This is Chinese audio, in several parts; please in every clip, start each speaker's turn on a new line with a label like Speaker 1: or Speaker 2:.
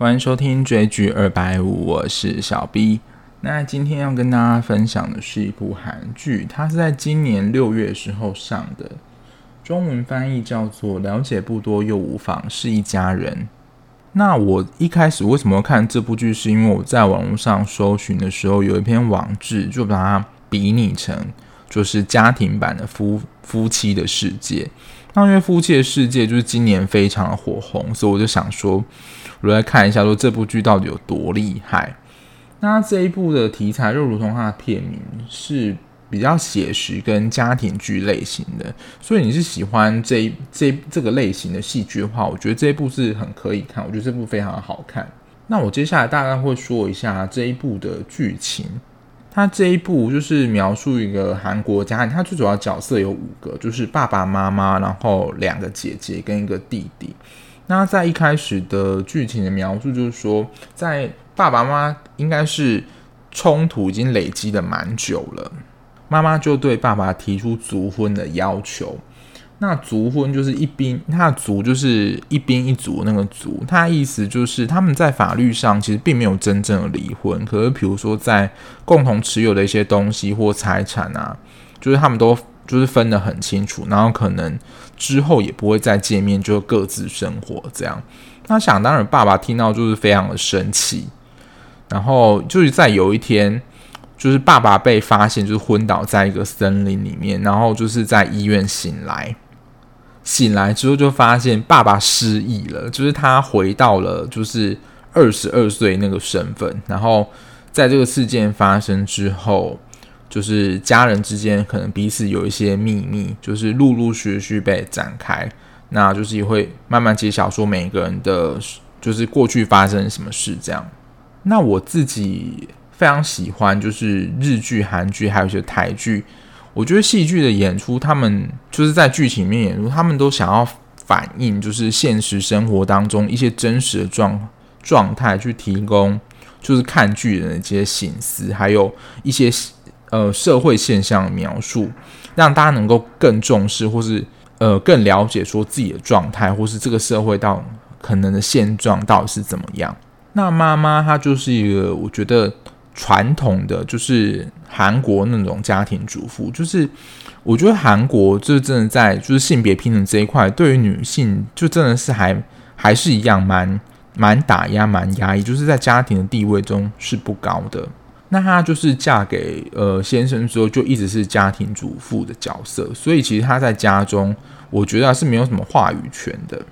Speaker 1: 欢迎收听追剧二百五，我是小 B。那今天要跟大家分享的是一部韩剧，它是在今年六月时候上的，中文翻译叫做《了解不多又无妨，是一家人》。那我一开始为什么看这部剧？是因为我在网络上搜寻的时候，有一篇网志就把它比拟成就是家庭版的夫夫妻的世界。那因为夫妻的世界就是今年非常的火红，所以我就想说。我来看一下，说这部剧到底有多厉害。那这一部的题材就如同它的片名，是比较写实跟家庭剧类型的。所以你是喜欢这这这个类型的戏剧的话，我觉得这一部是很可以看。我觉得这部非常好看。那我接下来大概会说一下这一部的剧情。它这一部就是描述一个韩国家庭，它最主要角色有五个，就是爸爸妈妈，然后两个姐姐跟一个弟弟。那在一开始的剧情的描述，就是说，在爸爸妈妈应该是冲突已经累积的蛮久了，妈妈就对爸爸提出族婚的要求。那族婚就是一兵，他的族就是一兵一族那个族，他意思就是他们在法律上其实并没有真正的离婚，可是比如说在共同持有的一些东西或财产啊，就是他们都。就是分得很清楚，然后可能之后也不会再见面，就各自生活这样。那想当然，爸爸听到就是非常的生气，然后就是在有一天，就是爸爸被发现就是昏倒在一个森林里面，然后就是在医院醒来，醒来之后就发现爸爸失忆了，就是他回到了就是二十二岁那个身份，然后在这个事件发生之后。就是家人之间可能彼此有一些秘密，就是陆陆续续被展开，那就是也会慢慢揭晓说每个人的，就是过去发生什么事这样。那我自己非常喜欢，就是日剧、韩剧还有一些台剧，我觉得戏剧的演出，他们就是在剧情里面演出，他们都想要反映就是现实生活当中一些真实的状状态，去提供就是看剧人的一些省思，还有一些。呃，社会现象描述，让大家能够更重视，或是呃更了解说自己的状态，或是这个社会到可能的现状到底是怎么样。那妈妈她就是一个我觉得传统的，就是韩国那种家庭主妇，就是我觉得韩国就真的在就是性别平等这一块，对于女性就真的是还还是一样蛮蛮打压、蛮压抑，就是在家庭的地位中是不高的。那她就是嫁给呃先生之后，就一直是家庭主妇的角色，所以其实她在家中，我觉得是没有什么话语权的。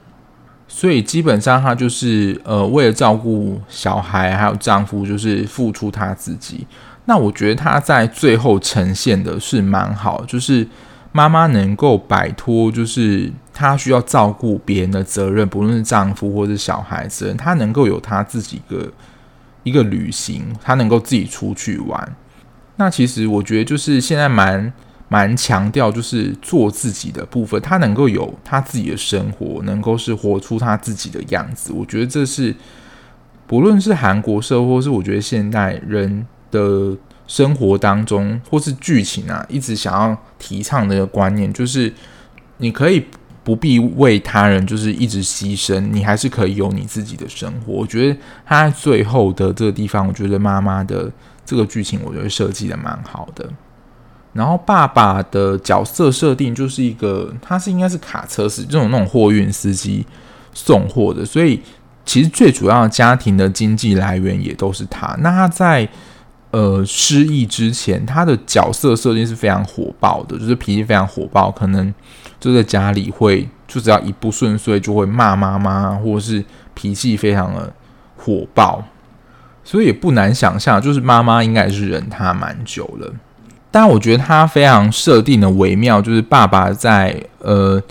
Speaker 1: 所以基本上她就是呃为了照顾小孩还有丈夫，就是付出她自己。那我觉得她在最后呈现的是蛮好，就是妈妈能够摆脱，就是她需要照顾别人的责任，不论是丈夫或是小孩子，她能够有她自己的。一个旅行，他能够自己出去玩。那其实我觉得，就是现在蛮蛮强调，就是做自己的部分。他能够有他自己的生活，能够是活出他自己的样子。我觉得这是不论是韩国社，或是我觉得现代人的生活当中，或是剧情啊，一直想要提倡的一个观念，就是你可以。不必为他人就是一直牺牲，你还是可以有你自己的生活。我觉得他最后的这个地方，我觉得妈妈的这个剧情，我觉得设计的蛮好的。然后爸爸的角色设定就是一个，他是应该是卡车司这种那种货运司机送货的，所以其实最主要家庭的经济来源也都是他。那他在呃失忆之前，他的角色设定是非常火爆的，就是脾气非常火爆，可能。就在家里会，就只要一不顺遂就会骂妈妈，或者是脾气非常的火爆，所以也不难想象，就是妈妈应该是忍他蛮久了。但我觉得他非常设定的微妙，就是爸爸在呃，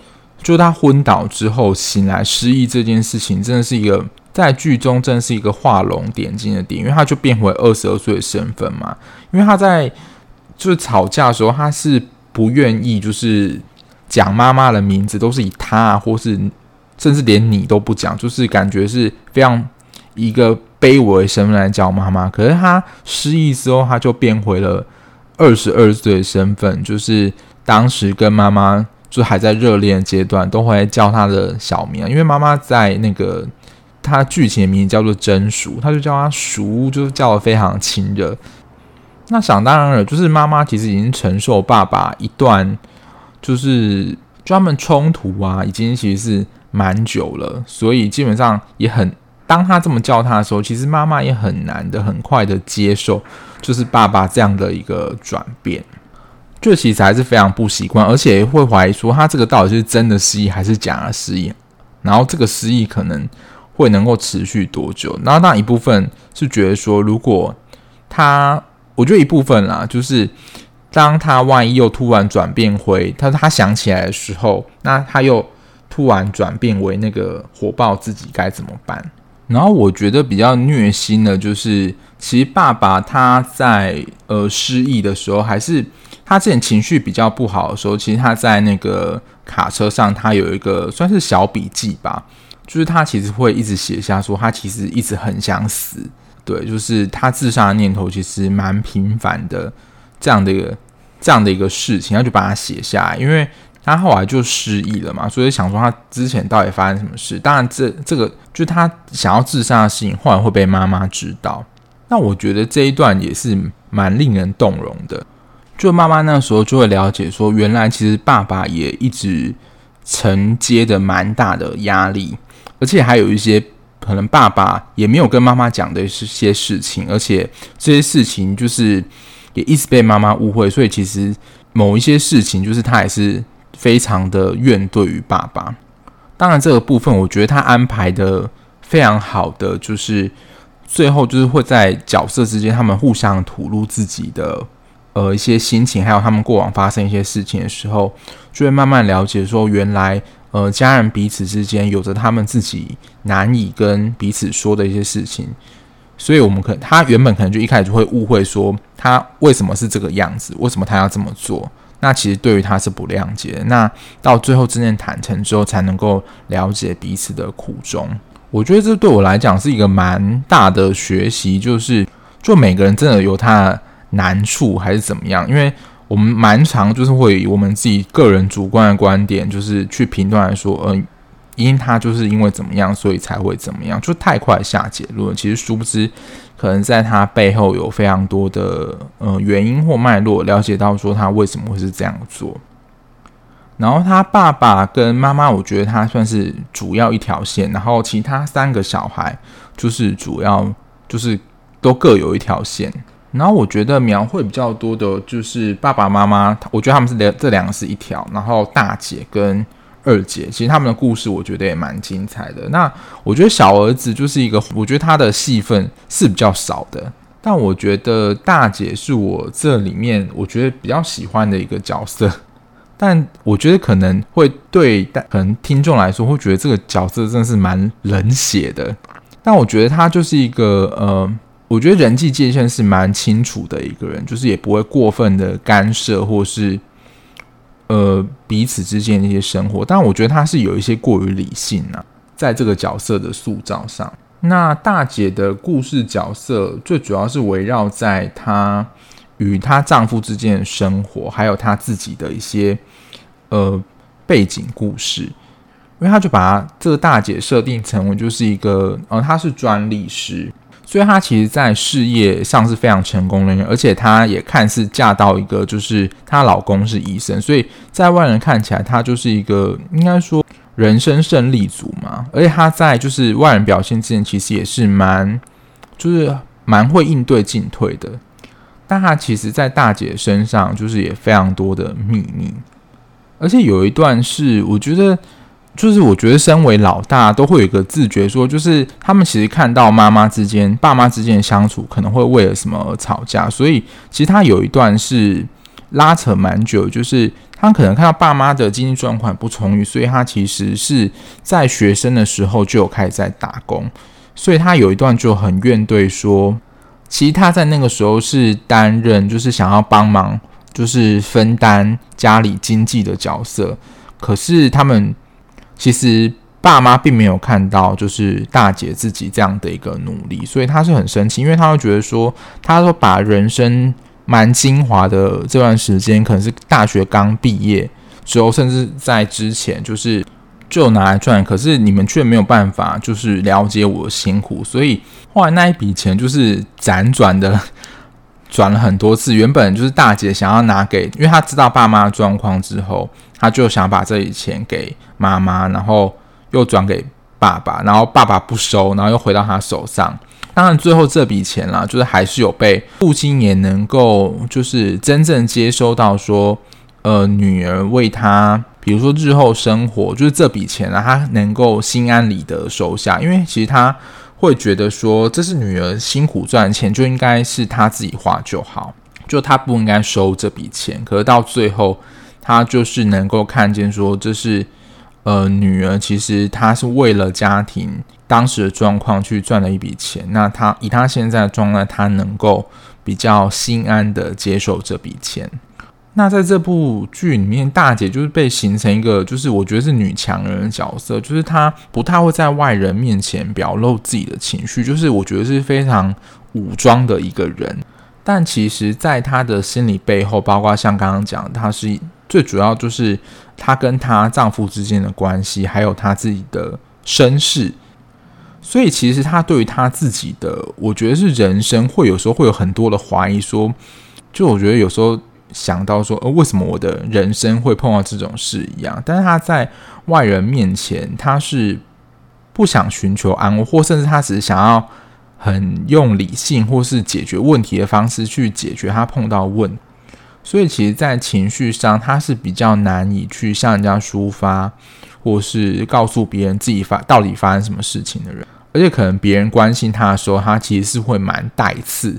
Speaker 1: 就他昏倒之后醒来失忆这件事情，真的是一个在剧中真的是一个画龙点睛的点，因为他就变回二十二岁的身份嘛。因为他在就是吵架的时候，他是不愿意就是。讲妈妈的名字都是以他，或是甚至连你都不讲，就是感觉是非常一个卑微的身份来叫妈妈。可是他失忆之后，他就变回了二十二岁的身份，就是当时跟妈妈就还在热恋阶段，都会叫他的小名。因为妈妈在那个他剧情的名字叫做真熟，他就叫他熟，就是叫得非常亲热。那想当然了，就是妈妈其实已经承受爸爸一段就是专门冲突啊，已经其实是蛮久了，所以基本上也很，当他这么叫他的时候，其实妈妈也很难的很快的接受，就是爸爸这样的一个转变，这其实还是非常不习惯，而且会怀疑说他这个到底是真的失忆还是假的失忆，然后这个失忆可能会能够持续多久？然后当然一部分是觉得说，如果他我觉得一部分啦，就是当他万一又突然转变回他，他想起来的时候，那他又突然转变为那个火爆自己该怎么办？然后我觉得比较虐心的，就是其实爸爸他在呃失忆的时候，还是他之前情绪比较不好的时候，其实他在那个卡车上，他有一个算是小笔记吧，就是他其实会一直写下说，他其实一直很想死。对，就是他自杀的念头其实蛮频繁的，这样的一个这样的一个事情，他就把它写下来，因为他后来就失忆了嘛，所以想说他之前到底发生什么事。当然这，这个就是他想要自杀的事情，后来会被妈妈知道。那我觉得这一段也是蛮令人动容的，就妈妈那时候就会了解说，原来其实爸爸也一直承接着蛮大的压力，而且还有一些。可能爸爸也没有跟妈妈讲的一些事情，而且这些事情就是也一直被妈妈误会，所以其实某一些事情就是他也是非常的怨对于爸爸。当然，这个部分我觉得他安排的非常好的，就是最后就是会在角色之间他们互相吐露自己的呃一些心情，还有他们过往发生一些事情的时候，就会慢慢了解说原来。呃，家人彼此之间有着他们自己难以跟彼此说的一些事情，所以我们可他原本可能就一开始就会误会说他为什么是这个样子，为什么他要这么做？那其实对于他是不谅解。那到最后真正坦诚之后，才能够了解彼此的苦衷。我觉得这对我来讲是一个蛮大的学习，就是就每个人真的有他的难处还是怎么样，因为。我们蛮常就是会以我们自己个人主观的观点，就是去评断来说，嗯、呃，因他就是因为怎么样，所以才会怎么样，就太快下结论。其实殊不知，可能在他背后有非常多的呃原因或脉络，了解到说他为什么会是这样做。然后他爸爸跟妈妈，我觉得他算是主要一条线，然后其他三个小孩就是主要就是都各有一条线。然后我觉得描绘比较多的就是爸爸妈妈，我觉得他们是两这两个是一条，然后大姐跟二姐，其实他们的故事我觉得也蛮精彩的。那我觉得小儿子就是一个，我觉得他的戏份是比较少的，但我觉得大姐是我这里面我觉得比较喜欢的一个角色。但我觉得可能会对可能听众来说会觉得这个角色真的是蛮冷血的，但我觉得他就是一个呃。我觉得人际界限是蛮清楚的一个人，就是也不会过分的干涉或是呃彼此之间的一些生活。但我觉得他是有一些过于理性啊，在这个角色的塑造上。那大姐的故事角色最主要是围绕在她与她丈夫之间的生活，还有她自己的一些呃背景故事。因为她就把这个大姐设定成为就是一个呃，她是专利师。所以她其实，在事业上是非常成功的，而且她也看似嫁到一个，就是她老公是医生，所以在外人看起来，她就是一个应该说人生胜利组嘛。而且她在就是外人表现之前，其实也是蛮就是蛮会应对进退的。但她其实，在大姐身上，就是也非常多的秘密。而且有一段是，我觉得。就是我觉得，身为老大都会有一个自觉，说就是他们其实看到妈妈之间、爸妈之间的相处，可能会为了什么而吵架。所以其实他有一段是拉扯蛮久，就是他可能看到爸妈的经济状况不充裕，所以他其实是在学生的时候就有开始在打工。所以他有一段就很怨怼说，其实他在那个时候是担任就是想要帮忙，就是分担家里经济的角色，可是他们。其实爸妈并没有看到，就是大姐自己这样的一个努力，所以他是很生气，因为他会觉得说，他说把人生蛮精华的这段时间，可能是大学刚毕业之后，甚至在之前，就是就拿来赚，可是你们却没有办法就是了解我的辛苦，所以后来那一笔钱就是辗转的转了很多次。原本就是大姐想要拿给，因为她知道爸妈状况之后，她就想把这笔钱给妈妈，然后又转给爸爸，然后爸爸不收，然后又回到她手上。当然最后这笔钱啦，就是还是有被父亲也能够就是真正接收到说，呃，女儿为他。比如说日后生活，就是这笔钱啊，他能够心安理得收下，因为其实他会觉得说，这是女儿辛苦赚钱，就应该是她自己花就好，就她不应该收这笔钱。可是到最后，他就是能够看见说，这是呃女儿，其实她是为了家庭当时的状况去赚了一笔钱。那他以他现在的状态，他能够比较心安的接受这笔钱。那在这部剧里面，大姐就是被形成一个，就是我觉得是女强人的角色，就是她不太会在外人面前表露自己的情绪，就是我觉得是非常武装的一个人。但其实，在她的心理背后，包括像刚刚讲，她是最主要就是她跟她丈夫之间的关系，还有她自己的身世。所以，其实她对于她自己的，我觉得是人生，会有时候会有很多的怀疑，说，就我觉得有时候。想到说，呃，为什么我的人生会碰到这种事一样？但是他在外人面前，他是不想寻求安慰，或甚至他只是想要很用理性或是解决问题的方式去解决他碰到问。所以，其实，在情绪上，他是比较难以去向人家抒发，或是告诉别人自己发到底发生什么事情的人。而且，可能别人关心他的时候，他其实是会蛮带刺。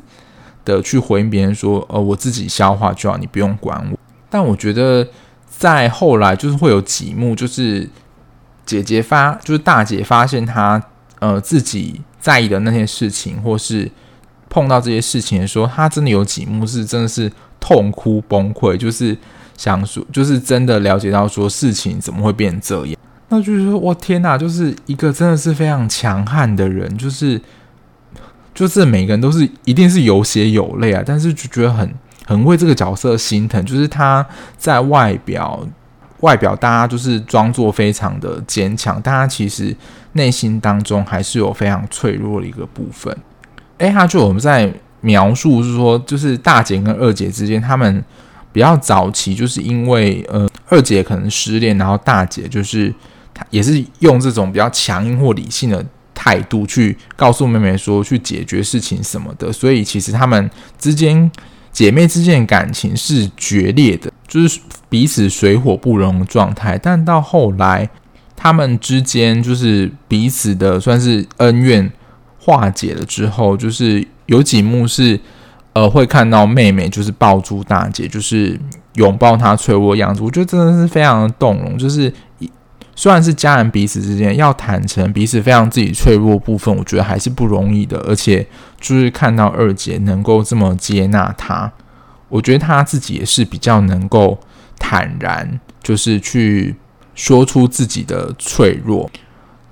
Speaker 1: 的去回应别人说，呃，我自己消化就好，你不用管我。但我觉得在后来就是会有几幕，就是姐姐发，就是大姐发现她呃自己在意的那些事情，或是碰到这些事情的时候，她真的有几幕是真的是痛哭崩溃，就是想说，就是真的了解到说事情怎么会变这样。那就是说，我天哪，就是一个真的是非常强悍的人，就是。就是每个人都是一定是有血有泪啊，但是就觉得很很为这个角色心疼。就是他在外表外表大家就是装作非常的坚强，但他其实内心当中还是有非常脆弱的一个部分。诶，他就我们在描述是说，就是大姐跟二姐之间，他们比较早期就是因为呃二姐可能失恋，然后大姐就是她也是用这种比较强硬或理性的。态度去告诉妹妹说，去解决事情什么的，所以其实他们之间姐妹之间的感情是决裂的，就是彼此水火不容的状态。但到后来，他们之间就是彼此的算是恩怨化解了之后，就是有几幕是呃会看到妹妹就是抱住大姐，就是拥抱她脆弱的样子，我觉得真的是非常的动容，就是。虽然是家人，彼此之间要坦诚彼此非常自己脆弱部分，我觉得还是不容易的。而且就是看到二姐能够这么接纳她，我觉得她自己也是比较能够坦然，就是去说出自己的脆弱。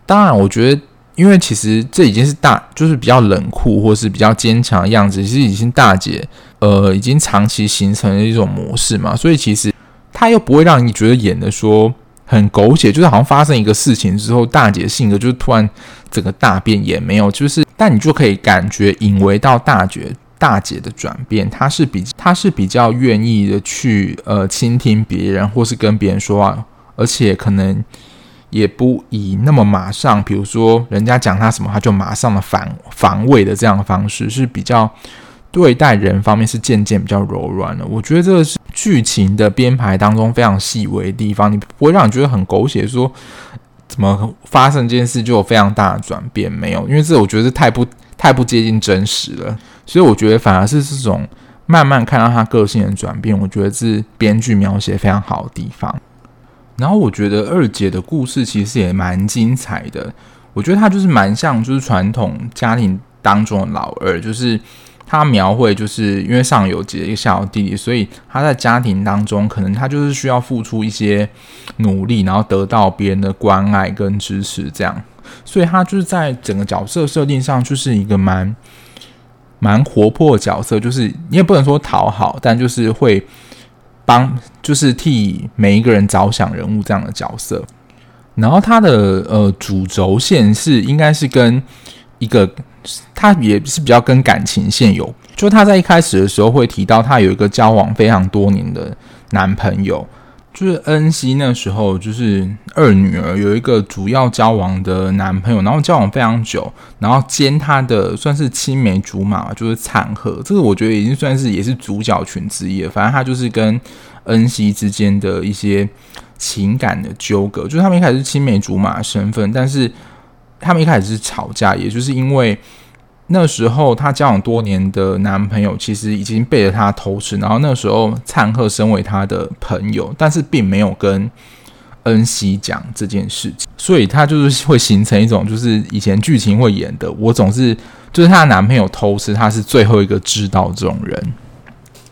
Speaker 1: 当然，我觉得因为其实这已经是大，就是比较冷酷或是比较坚强的样子，其实已经大姐呃已经长期形成了一种模式嘛，所以其实她又不会让你觉得演的说。很狗血，就是好像发生一个事情之后，大姐性格就突然整个大变，也没有，就是但你就可以感觉引为到大姐大姐的转变，她是比她是比较愿意的去呃倾听别人，或是跟别人说话，而且可能也不以那么马上，比如说人家讲她什么，她就马上的反防卫的这样的方式，是比较。对待人方面是渐渐比较柔软的，我觉得这个是剧情的编排当中非常细微的地方，你不会让你觉得很狗血，说怎么发生这件事就有非常大的转变没有？因为这我觉得是太不太不接近真实了，所以我觉得反而是这种慢慢看到他个性的转变，我觉得是编剧描写非常好的地方。然后我觉得二姐的故事其实也蛮精彩的，我觉得她就是蛮像就是传统家庭当中的老二，就是。他描绘就是因为上有姐姐，下有弟弟，所以他在家庭当中，可能他就是需要付出一些努力，然后得到别人的关爱跟支持，这样。所以他就是在整个角色设定上，就是一个蛮蛮活泼的角色，就是你也不能说讨好，但就是会帮，就是替每一个人着想人物这样的角色。然后他的呃主轴线是应该是跟一个，他也是比较跟感情线有，就他在一开始的时候会提到他有一个交往非常多年的男朋友。就是恩熙那时候，就是二女儿有一个主要交往的男朋友，然后交往非常久，然后兼他的算是青梅竹马，就是灿赫。这个我觉得已经算是也是主角群之一了。反正他就是跟恩熙之间的一些情感的纠葛，就是他们一开始是青梅竹马的身份，但是他们一开始是吵架，也就是因为。那时候，她交往多年的男朋友其实已经背着她偷吃，然后那时候灿赫身为她的朋友，但是并没有跟恩熙讲这件事情，所以她就是会形成一种，就是以前剧情会演的，我总是就是她的男朋友偷吃，她是最后一个知道这种人，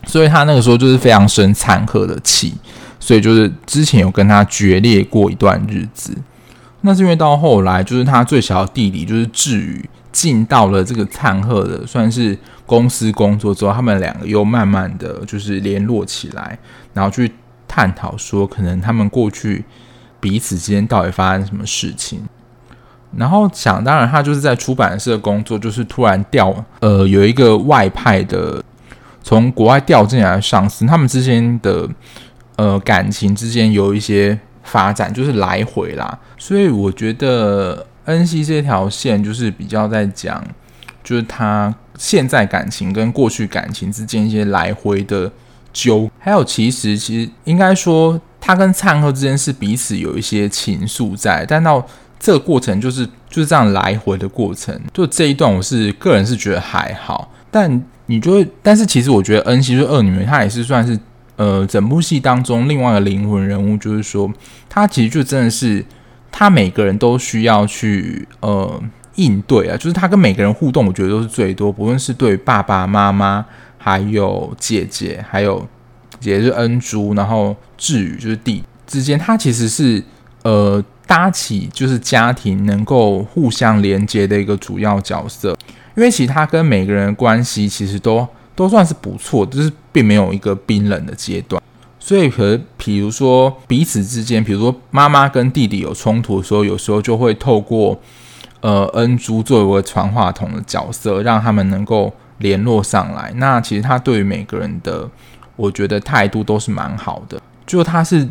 Speaker 1: 所以她那个时候就是非常生灿赫的气，所以就是之前有跟他决裂过一段日子，那是因为到后来就是他最小的弟弟就是志宇。进到了这个灿赫的算是公司工作之后，他们两个又慢慢的就是联络起来，然后去探讨说，可能他们过去彼此之间到底发生什么事情。然后想当然，他就是在出版社工作，就是突然调呃有一个外派的从国外调进来的上司，他们之间的呃感情之间有一些发展，就是来回啦。所以我觉得。恩熙这条线就是比较在讲，就是他现在感情跟过去感情之间一些来回的纠，还有其实其实应该说他跟灿赫之间是彼此有一些情愫在，但到这个过程就是就是这样来回的过程，就这一段我是个人是觉得还好，但你就会，但是其实我觉得恩熙就是二女，她也是算是呃整部戏当中另外一个灵魂人物，就是说他其实就真的是。他每个人都需要去呃应对啊，就是他跟每个人互动，我觉得都是最多。不论是对爸爸妈妈，还有姐姐，还有姐姐是恩珠，然后智宇就是弟之间，他其实是呃搭起就是家庭能够互相连接的一个主要角色。因为其实他跟每个人的关系其实都都算是不错，就是并没有一个冰冷的阶段。所以和比如说彼此之间，比如说妈妈跟弟弟有冲突的时候，有时候就会透过呃恩珠作为传话筒的角色，让他们能够联络上来。那其实他对于每个人的，我觉得态度都是蛮好的。就他是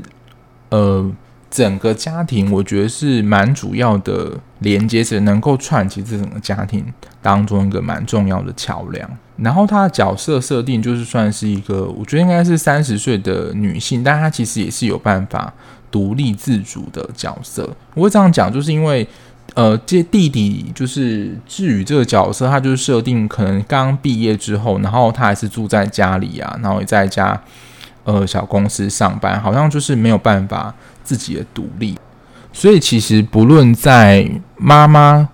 Speaker 1: 呃整个家庭，我觉得是蛮主要的连接者，能够串起这整个家庭当中一个蛮重要的桥梁。然后她的角色设定就是算是一个，我觉得应该是三十岁的女性，但她其实也是有办法独立自主的角色。我会这样讲，就是因为，呃，这弟弟就是志宇这个角色，他就是设定可能刚毕业之后，然后他还是住在家里啊，然后也在家呃小公司上班，好像就是没有办法自己的独立。所以其实不论在妈妈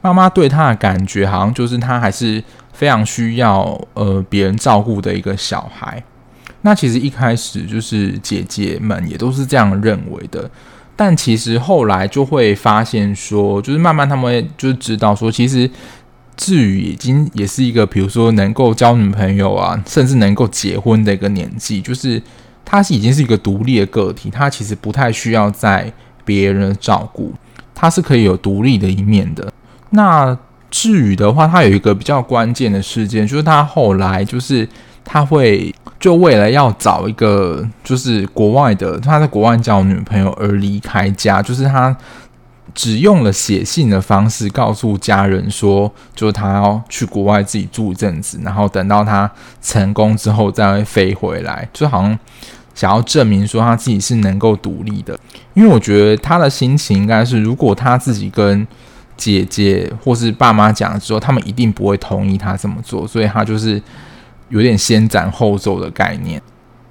Speaker 1: 妈妈对他的感觉，好像就是他还是。非常需要呃别人照顾的一个小孩，那其实一开始就是姐姐们也都是这样认为的，但其实后来就会发现说，就是慢慢他们就知道说，其实志宇已经也是一个，比如说能够交女朋友啊，甚至能够结婚的一个年纪，就是他是已经是一个独立的个体，他其实不太需要在别人照顾，他是可以有独立的一面的。那志宇的话，他有一个比较关键的事件，就是他后来就是他会就为了要找一个就是国外的他在国外交女朋友而离开家，就是他只用了写信的方式告诉家人说，就是他要去国外自己住一阵子，然后等到他成功之后再会飞回来，就好像想要证明说他自己是能够独立的。因为我觉得他的心情应该是，如果他自己跟姐姐或是爸妈讲之后，他们一定不会同意他这么做，所以他就是有点先斩后奏的概念。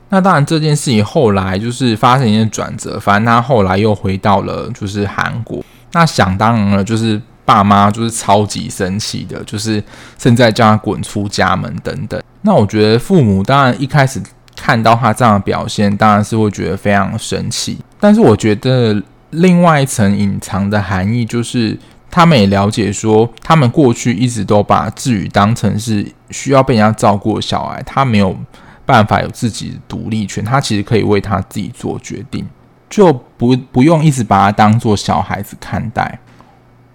Speaker 1: 那当然，这件事情后来就是发生一些转折，反正他后来又回到了就是韩国。那想当然了，就是爸妈就是超级生气的，就是现在叫他滚出家门等等。那我觉得父母当然一开始看到他这样的表现，当然是会觉得非常生气。但是我觉得另外一层隐藏的含义就是。他们也了解说，他们过去一直都把志宇当成是需要被人家照顾的小孩，他没有办法有自己的独立权，他其实可以为他自己做决定。就不不用一直把他当做小孩子看待。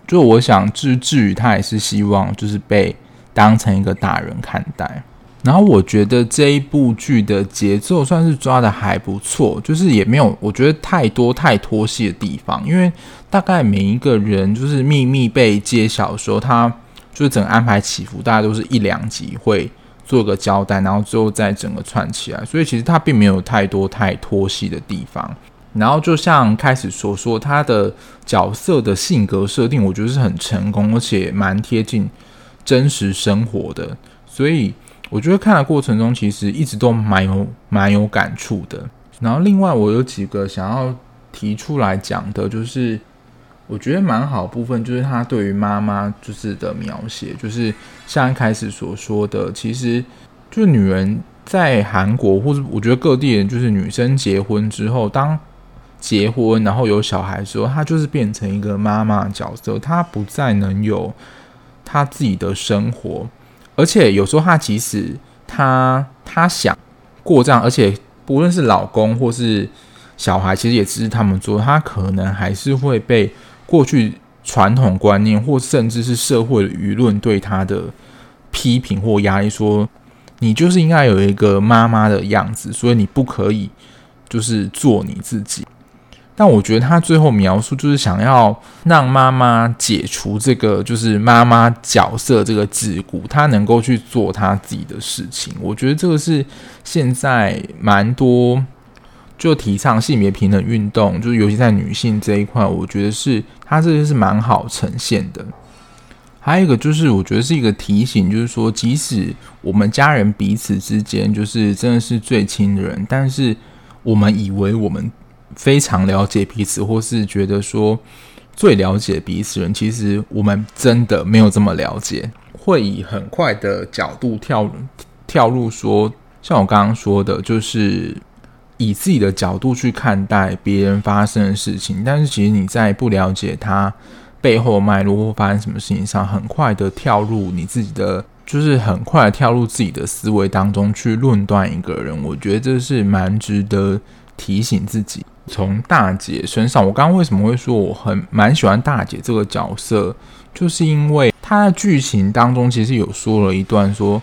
Speaker 1: 就我想，至至于他也是希望就是被当成一个大人看待。然后我觉得这一部剧的节奏算是抓得还不错，就是也没有我觉得太多太拖戏的地方，因为大概每一个人就是秘密被揭晓的时候，他就是整个安排起伏，大概都是一两集会做个交代，然后最后再整个串起来，所以其实他并没有太多太拖戏的地方。然后就像开始所说，他的角色的性格设定，我觉得是很成功，而且蛮贴近真实生活的，所以。我觉得看的过程中，其实一直都蛮有蛮有感触的。然后另外，我有几个想要提出来讲的，就是我觉得蛮好部分，就是他对于妈妈就是的描写，就是像一开始所说的，其实就女人在韩国或者我觉得各地人，就是女生结婚之后，当结婚然后有小孩之后，她就是变成一个妈妈角色，她不再能有她自己的生活。而且有时候，她即使她她想过这样，而且不论是老公或是小孩，其实也只是他们做，她可能还是会被过去传统观念，或甚至是社会的舆论对她的批评或压力，说你就是应该有一个妈妈的样子，所以你不可以就是做你自己。但我觉得他最后描述就是想要让妈妈解除这个就是妈妈角色这个桎梏，她能够去做她自己的事情。我觉得这个是现在蛮多就提倡性别平等运动，就是尤其在女性这一块，我觉得是他这个是蛮好呈现的。还有一个就是我觉得是一个提醒，就是说即使我们家人彼此之间就是真的是最亲的人，但是我们以为我们。非常了解彼此，或是觉得说最了解彼此人，其实我们真的没有这么了解，会以很快的角度跳跳入说，像我刚刚说的，就是以自己的角度去看待别人发生的事情，但是其实你在不了解他背后脉络或发生什么事情上，很快的跳入你自己的，就是很快跳入自己的思维当中去论断一个人，我觉得这是蛮值得提醒自己。从大姐身上，我刚刚为什么会说我很蛮喜欢大姐这个角色，就是因为她的剧情当中其实有说了一段说，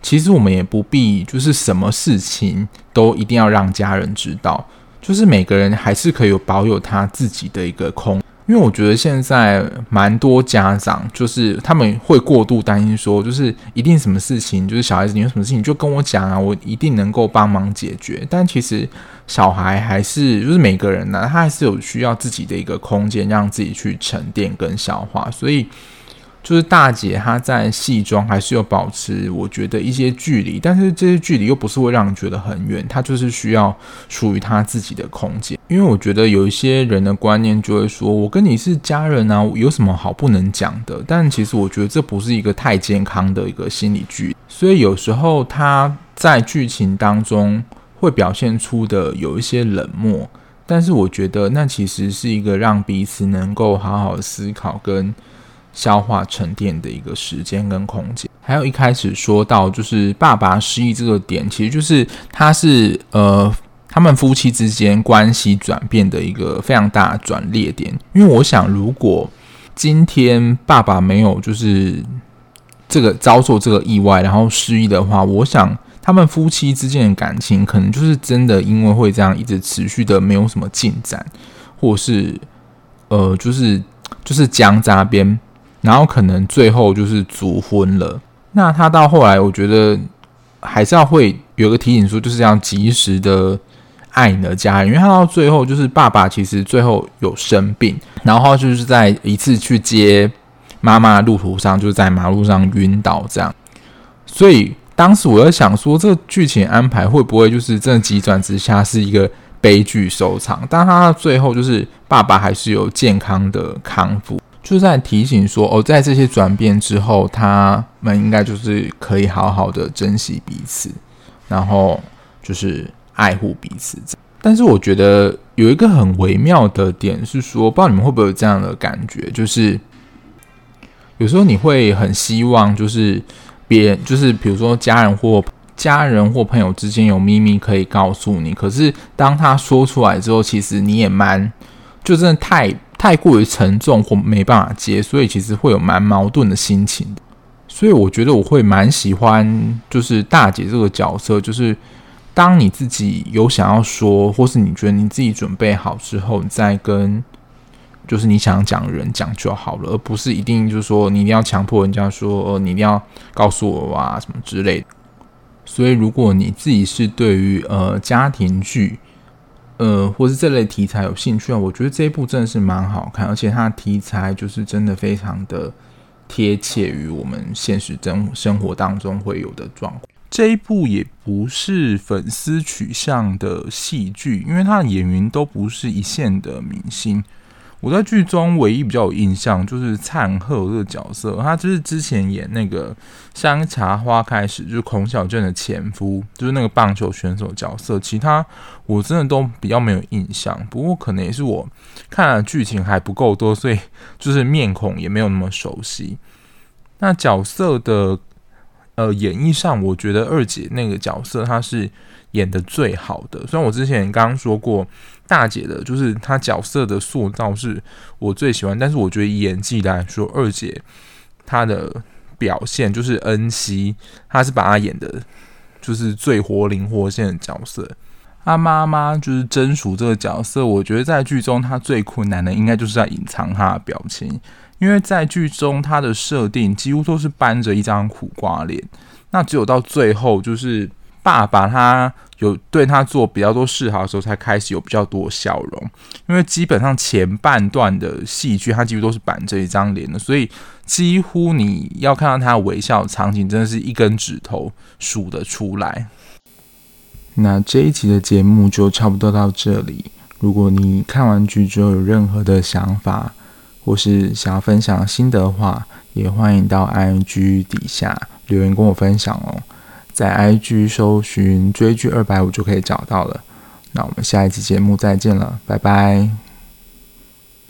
Speaker 1: 其实我们也不必就是什么事情都一定要让家人知道，就是每个人还是可以有保有他自己的一个空。因为我觉得现在蛮多家长就是他们会过度担心说，就是一定什么事情，就是小孩子你有什么事情就跟我讲啊，我一定能够帮忙解决。但其实小孩还是就是每个人呢，他还是有需要自己的一个空间，让自己去沉淀跟消化，所以。就是大姐她在戏中还是有保持，我觉得一些距离，但是这些距离又不是会让人觉得很远，她就是需要属于她自己的空间。因为我觉得有一些人的观念就会说，我跟你是家人啊，有什么好不能讲的？但其实我觉得这不是一个太健康的一个心理距离，所以有时候她在剧情当中会表现出的有一些冷漠，但是我觉得那其实是一个让彼此能够好好思考跟。消化沉淀的一个时间跟空间，还有一开始说到就是爸爸失忆这个点，其实就是他是呃他们夫妻之间关系转变的一个非常大转捩点。因为我想，如果今天爸爸没有就是这个遭受这个意外，然后失忆的话，我想他们夫妻之间的感情可能就是真的因为会这样一直持续的没有什么进展，或是呃就是就是僵在那边。然后可能最后就是卒婚了。那他到后来，我觉得还是要会有个提醒说，就是要及时的爱你的家人，因为他到最后就是爸爸其实最后有生病，然后就是在一次去接妈妈路途上，就是在马路上晕倒这样。所以当时我在想说，这剧情安排会不会就是真的急转直下是一个悲剧收场？但他到最后就是爸爸还是有健康的康复。就在提醒说哦，在这些转变之后，他们应该就是可以好好的珍惜彼此，然后就是爱护彼此。但是我觉得有一个很微妙的点是说，不知道你们会不会有这样的感觉，就是有时候你会很希望，就是别人，就是比如说家人或家人或朋友之间有秘密可以告诉你，可是当他说出来之后，其实你也蛮就真的太太过于沉重或没办法接，所以其实会有蛮矛盾的心情。所以我觉得我会蛮喜欢，就是大姐这个角色，就是当你自己有想要说，或是你觉得你自己准备好之后，你再跟。就是你想讲的人讲就好了，而不是一定就是说你一定要强迫人家说，呃，你一定要告诉我啊什么之类的。所以，如果你自己是对于呃家庭剧，呃，或是这类题材有兴趣啊，我觉得这一部真的是蛮好看，而且它的题材就是真的非常的贴切于我们现实生生活当中会有的状况。这一部也不是粉丝取向的戏剧，因为它的演员都不是一线的明星。我在剧中唯一比较有印象就是灿赫这个角色，他就是之前演那个《山茶花开时》，就是孔晓振的前夫，就是那个棒球选手角色。其他我真的都比较没有印象，不过可能也是我看的剧情还不够多，所以就是面孔也没有那么熟悉。那角色的呃演绎上，我觉得二姐那个角色她是演得最好的。虽然我之前刚刚说过。大姐的，就是她角色的塑造是我最喜欢，但是我觉得演技来说，二姐她的表现就是恩熙，她是把她演的，就是最活灵活现的角色。她妈妈就是真淑这个角色，我觉得在剧中她最困难的，应该就是在隐藏她的表情，因为在剧中她的设定几乎都是搬着一张苦瓜脸，那只有到最后就是。爸爸他有对他做比较多示好的时候，才开始有比较多笑容。因为基本上前半段的戏剧，他几乎都是板着一张脸的，所以几乎你要看到他微笑的场景，真的是一根指头数得出来。那这一集的节目就差不多到这里。如果你看完剧之后有任何的想法，或是想要分享心得的话，也欢迎到 i n g 底下留言跟我分享哦。在 IG 搜寻追剧二百五就可以找到了。那我们下一期节目再见了，拜拜。